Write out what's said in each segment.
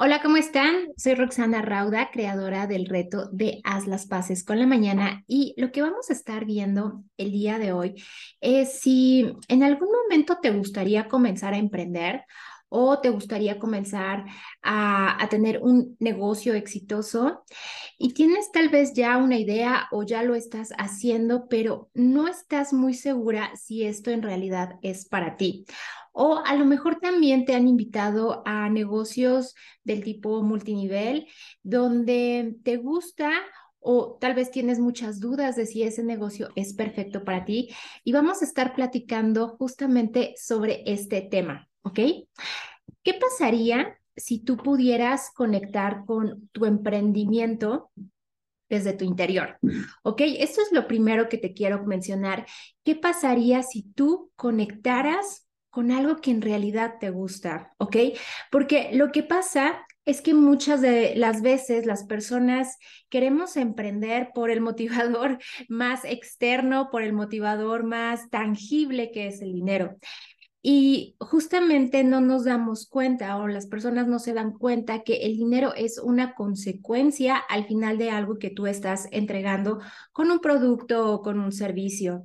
Hola, ¿cómo están? Soy Roxana Rauda, creadora del reto de Haz las Paces con la Mañana y lo que vamos a estar viendo el día de hoy es si en algún momento te gustaría comenzar a emprender o te gustaría comenzar a, a, tener un negocio exitoso y tienes tal vez ya una idea o ya lo estás haciendo, pero no estás muy segura si esto en realidad es para ti. O a lo mejor también te han invitado a negocios del tipo multinivel, donde te gusta o tal vez tienes muchas dudas de si ese negocio es perfecto para ti. Y vamos a estar platicando justamente sobre este tema, ¿ok? ¿Qué pasaría si tú pudieras conectar con tu emprendimiento desde tu interior. ¿Ok? Esto es lo primero que te quiero mencionar. ¿Qué pasaría si tú conectaras con algo que en realidad te gusta, ¿ok? Porque lo que pasa es que muchas de las veces las personas queremos emprender por el motivador más externo, por el motivador más tangible que es el dinero. Y justamente no nos damos cuenta o las personas no se dan cuenta que el dinero es una consecuencia al final de algo que tú estás entregando con un producto o con un servicio.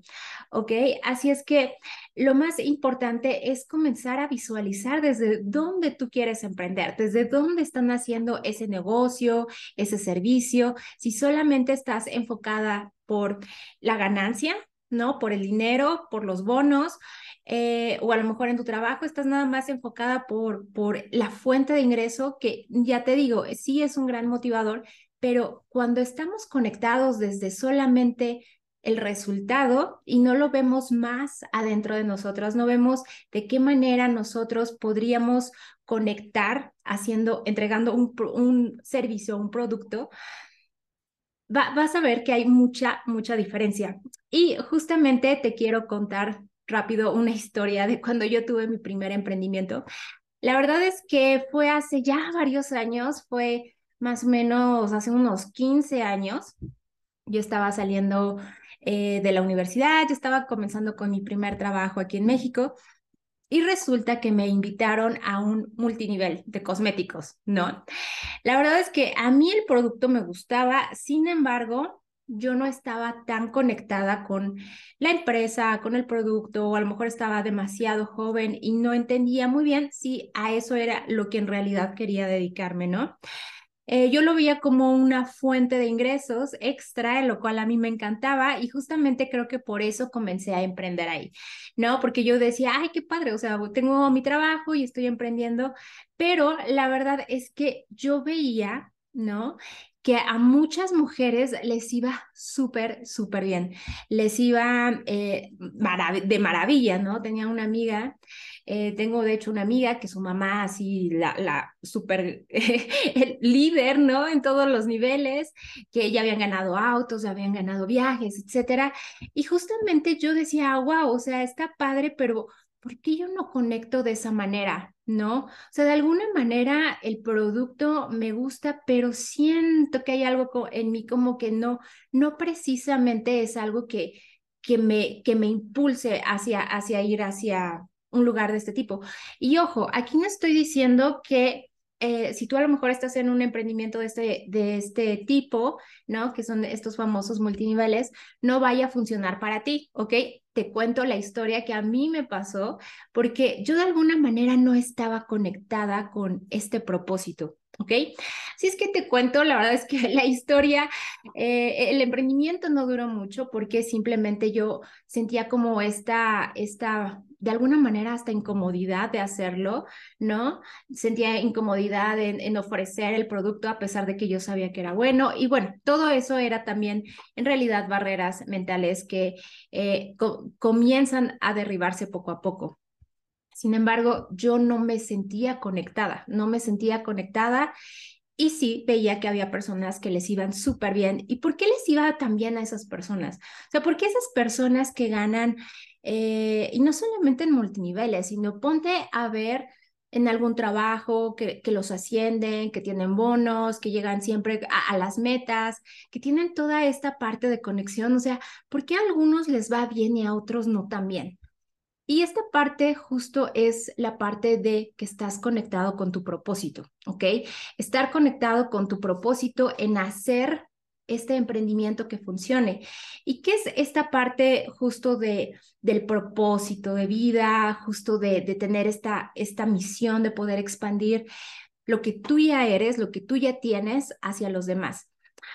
¿Ok? Así es que lo más importante es comenzar a visualizar desde dónde tú quieres emprender, desde dónde están haciendo ese negocio, ese servicio, si solamente estás enfocada por la ganancia, ¿no? Por el dinero, por los bonos, eh, o a lo mejor en tu trabajo estás nada más enfocada por, por la fuente de ingreso, que ya te digo, sí es un gran motivador, pero cuando estamos conectados desde solamente el resultado y no lo vemos más adentro de nosotros, no vemos de qué manera nosotros podríamos conectar haciendo, entregando un, un servicio, un producto, vas a ver que hay mucha, mucha diferencia. Y justamente te quiero contar rápido una historia de cuando yo tuve mi primer emprendimiento. La verdad es que fue hace ya varios años, fue más o menos hace unos 15 años. Yo estaba saliendo eh, de la universidad, yo estaba comenzando con mi primer trabajo aquí en México y resulta que me invitaron a un multinivel de cosméticos, ¿no? La verdad es que a mí el producto me gustaba, sin embargo, yo no estaba tan conectada con la empresa, con el producto, o a lo mejor estaba demasiado joven y no entendía muy bien si a eso era lo que en realidad quería dedicarme, ¿no? Eh, yo lo veía como una fuente de ingresos extra, lo cual a mí me encantaba y justamente creo que por eso comencé a emprender ahí, ¿no? Porque yo decía, ay, qué padre, o sea, tengo mi trabajo y estoy emprendiendo, pero la verdad es que yo veía, ¿no? Que a muchas mujeres les iba súper, súper bien, les iba eh, de maravilla, ¿no? Tenía una amiga, eh, tengo de hecho una amiga que su mamá así, la, la súper líder, ¿no? En todos los niveles, que ya habían ganado autos, ya habían ganado viajes, etcétera. Y justamente yo decía, wow, o sea, está padre, pero ¿por qué yo no conecto de esa manera? ¿No? O sea, de alguna manera el producto me gusta, pero siento que hay algo en mí como que no, no precisamente es algo que, que, me, que me impulse hacia, hacia ir hacia un lugar de este tipo. Y ojo, aquí no estoy diciendo que eh, si tú a lo mejor estás en un emprendimiento de este, de este tipo, ¿no? Que son estos famosos multiniveles, no vaya a funcionar para ti, ¿ok? Te cuento la historia que a mí me pasó porque yo de alguna manera no estaba conectada con este propósito. ¿Ok? Si es que te cuento, la verdad es que la historia, eh, el emprendimiento no duró mucho porque simplemente yo sentía como esta, esta de alguna manera hasta incomodidad de hacerlo, ¿no? Sentía incomodidad en, ofrecer el producto a pesar de que yo sabía que era bueno. Y bueno, todo eso era también en realidad barreras mentales que eh, comienzan a derribarse poco a poco. Sin embargo, yo no me sentía conectada, no me sentía conectada y sí veía que había personas que les iban súper bien. ¿Y por qué les iba tan bien a esas personas? O sea, ¿por qué esas personas que ganan, eh, y no solamente en multiniveles, sino ponte a ver en algún trabajo, que, que, los ascienden, que tienen bonos, que llegan siempre a, a, las metas, que tienen toda esta parte de conexión. O sea, ¿por qué a algunos les va bien y a otros no tan bien? Y esta parte justo es la parte de que estás conectado con tu propósito, ¿ok? Estar conectado con tu propósito en hacer este emprendimiento que funcione. ¿Y qué es esta parte justo de, del propósito de vida, justo de, tener esta, esta misión de poder expandir lo que tú ya eres, lo que tú ya tienes hacia los demás?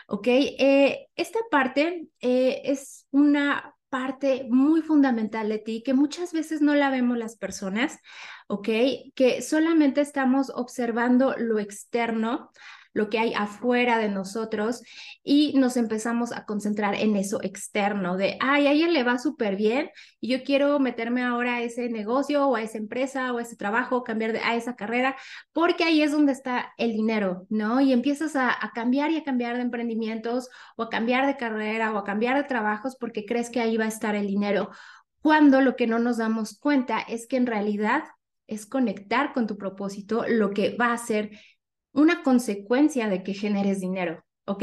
¿Ok? Eh, esta parte eh, es una parte muy fundamental de ti que muchas veces no la vemos las personas, ¿ok? Que solamente estamos observando lo externo, lo que hay afuera de nosotros y nos empezamos a concentrar en eso externo de, ay, a ella le va súper bien y yo quiero meterme ahora a ese negocio o a esa empresa o a ese trabajo, cambiar a esa carrera, porque ahí es donde está el dinero, ¿no? Y empiezas a, a cambiar y a cambiar de emprendimientos o a cambiar de carrera o a cambiar de trabajos porque crees que ahí va a estar el dinero, cuando lo que no nos damos cuenta es que en realidad es conectar con tu propósito lo que va a hacer una consecuencia de que generes dinero, ¿ok?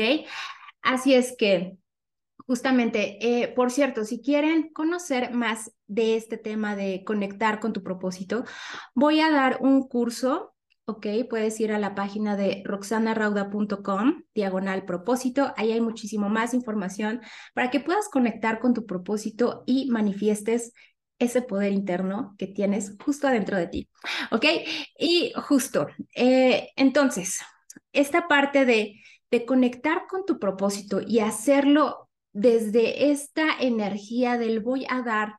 Así es que, justamente, eh, por cierto, si quieren conocer más de este tema de conectar con tu propósito, voy a dar un curso ¿ok? Puedes ir a la página de roxanarauda.com, diagonal propósito. Ahí hay muchísimo más información para que puedas conectar con tu propósito y manifiestes ese poder interno que tienes justo adentro de ti. ¿Ok? Y justo, eh, entonces, esta parte de, de conectar con tu propósito y hacerlo desde esta energía del voy a dar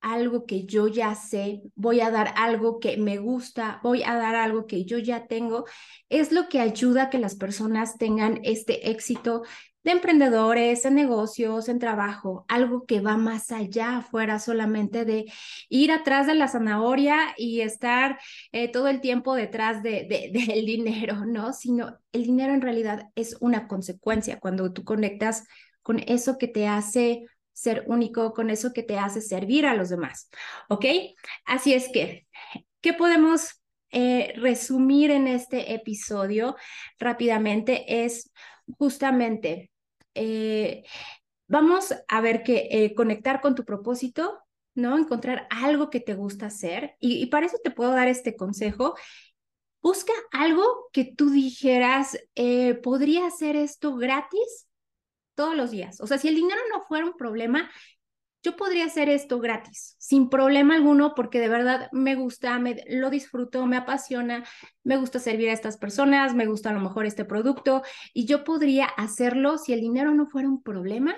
algo que yo ya sé, voy a dar algo que me gusta, voy a dar algo que yo ya tengo, es lo que ayuda a que las personas tengan este éxito de emprendedores, en negocios, en trabajo, algo que va más allá, fuera solamente de ir atrás de la zanahoria y estar eh, todo el tiempo detrás de, de, del dinero, ¿no? Sino el dinero en realidad es una consecuencia cuando tú conectas con eso que te hace ser único, con eso que te hace servir a los demás, ¿ok? Así es que, ¿qué podemos eh, resumir en este episodio rápidamente? Es justamente, eh, vamos a ver que eh, conectar con tu propósito, ¿no? Encontrar algo que te gusta hacer. Y, para eso te puedo dar este consejo. Busca algo que tú dijeras, eh, podría hacer esto gratis todos los días. O sea, si el dinero no fuera un problema, yo podría hacer esto gratis, sin problema alguno, porque de verdad me gusta, me, lo disfruto, me apasiona, me gusta servir a estas personas, me gusta a lo mejor este producto y yo podría hacerlo si el dinero no fuera un problema,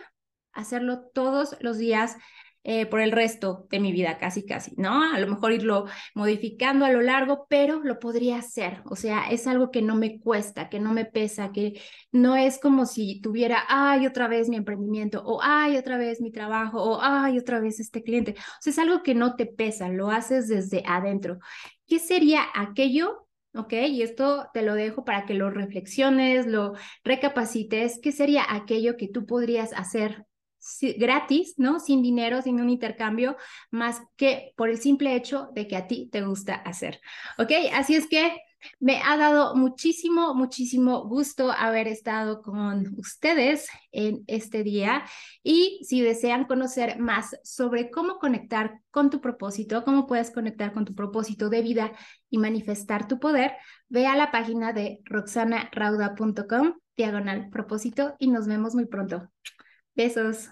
hacerlo todos los días eh, por el resto de mi vida, casi, casi, ¿no? A lo mejor irlo modificando a lo largo, pero lo podría hacer. O sea, es algo que no me cuesta, que no me pesa, que no es como si tuviera, ay, otra vez mi emprendimiento, o ay, otra vez mi trabajo, o ay, otra vez este cliente. O sea, es algo que no te pesa, lo haces desde adentro. ¿Qué sería aquello ¿ok? Y esto te lo dejo para que lo reflexiones, lo recapacites. ¿Qué sería aquello que tú podrías hacer gratis, ¿no? Sin dinero, sin un intercambio, más que por el simple hecho de que a ti te gusta hacer. ¿Ok? Así es que me ha dado muchísimo, muchísimo gusto haber estado con ustedes en este día y si desean conocer más sobre cómo conectar con tu propósito, cómo puedes conectar con tu propósito de vida y manifestar tu poder, ve a la página de roxanarauda.com, diagonal propósito y nos vemos muy pronto. Besos.